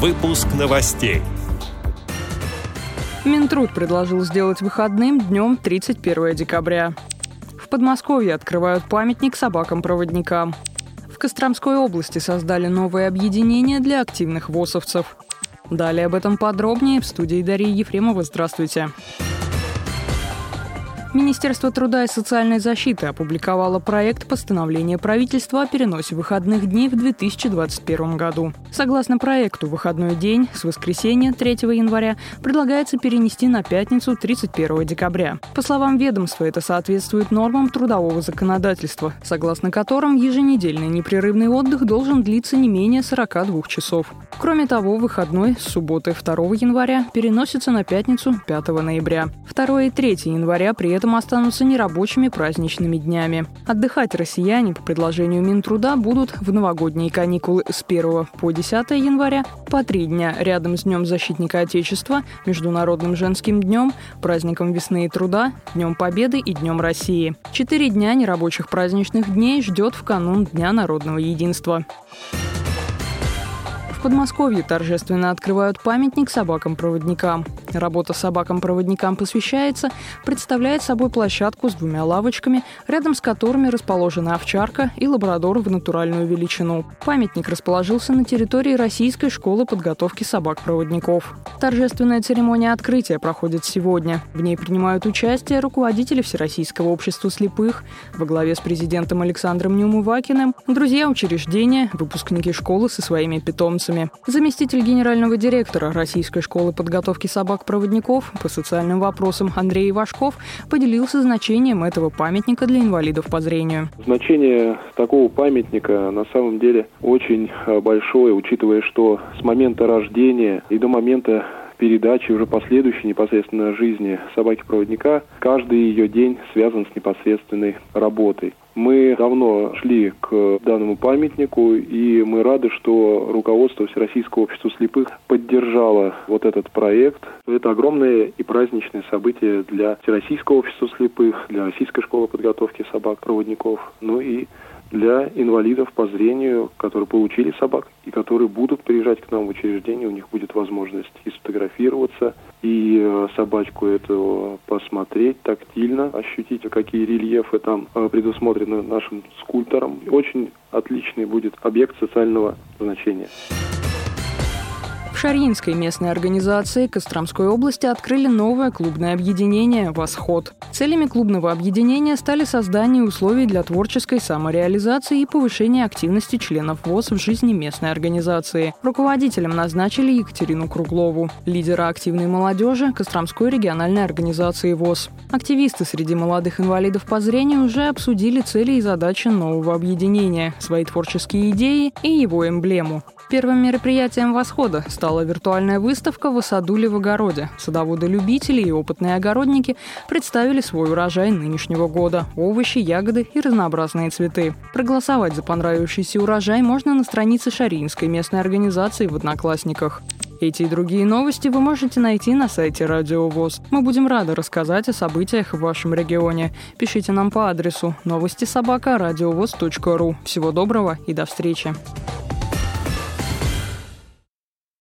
Выпуск новостей. Минтруд предложил сделать выходным днем 31 декабря. В Подмосковье открывают памятник собакам-проводникам. В Костромской области создали новое объединение для активных ВОСовцев. Далее об этом подробнее в студии Дарьи Ефремова. Здравствуйте. Здравствуйте. Министерство труда и социальной защиты опубликовало проект постановления правительства о переносе выходных дней в 2021 году. Согласно проекту, выходной день с воскресенья 3 января предлагается перенести на пятницу 31 декабря. По словам ведомства, это соответствует нормам трудового законодательства, согласно которым еженедельный непрерывный отдых должен длиться не менее 42 часов. Кроме того, выходной с субботы 2 января переносится на пятницу 5 ноября. 2 и 3 января при этом останутся нерабочими праздничными днями. Отдыхать россияне по предложению Минтруда будут в новогодние каникулы с 1 по 10 января по три дня рядом с Днем защитника Отечества, Международным женским днем, праздником весны и труда, Днем Победы и Днем России. Четыре дня нерабочих праздничных дней ждет в канун Дня народного единства. В Подмосковье торжественно открывают памятник собакам-проводникам. Работа собакам-проводникам посвящается, представляет собой площадку с двумя лавочками, рядом с которыми расположена овчарка и лабрадор в натуральную величину. Памятник расположился на территории Российской школы подготовки собак-проводников. Торжественная церемония открытия проходит сегодня. В ней принимают участие руководители Всероссийского общества слепых во главе с президентом Александром Неумывакиным, друзья учреждения, выпускники школы со своими питомцами вопросами. Заместитель генерального директора Российской школы подготовки собак-проводников по социальным вопросам Андрей Ивашков поделился значением этого памятника для инвалидов по зрению. Значение такого памятника на самом деле очень э, большое, учитывая, что с момента рождения и до момента передачи уже последующей непосредственно жизни собаки-проводника, каждый ее день связан с непосредственной работой. Мы давно шли к данному памятнику, и мы рады, что руководство Всероссийского общества слепых поддержало вот этот проект. Это огромное и праздничное событие для Всероссийского общества слепых, для Российской школы подготовки собак-проводников, ну и для инвалидов по зрению, которые получили собак и которые будут приезжать к нам в учреждение, у них будет возможность и сфотографироваться, и э, собачку эту посмотреть тактильно, ощутить, какие рельефы там э, предусмотрены нашим скульптором. Очень отличный будет объект социального значения. В Шарьинской местной организации Костромской области открыли новое клубное объединение «Восход». Целями клубного объединения стали создание условий для творческой самореализации и повышение активности членов ВОЗ в жизни местной организации. Руководителем назначили Екатерину Круглову, лидера активной молодежи Костромской региональной организации ВОЗ. Активисты среди молодых инвалидов по зрению уже обсудили цели и задачи нового объединения, свои творческие идеи и его эмблему. Первым мероприятием «Восхода» стала виртуальная выставка в Осадуле в огороде. Садоводы-любители и опытные огородники представили свой урожай нынешнего года – овощи, ягоды и разнообразные цветы. Проголосовать за понравившийся урожай можно на странице Шаринской местной организации в «Одноклассниках». Эти и другие новости вы можете найти на сайте Радио ВОЗ. Мы будем рады рассказать о событиях в вашем регионе. Пишите нам по адресу новости собака ру. Всего доброго и до встречи.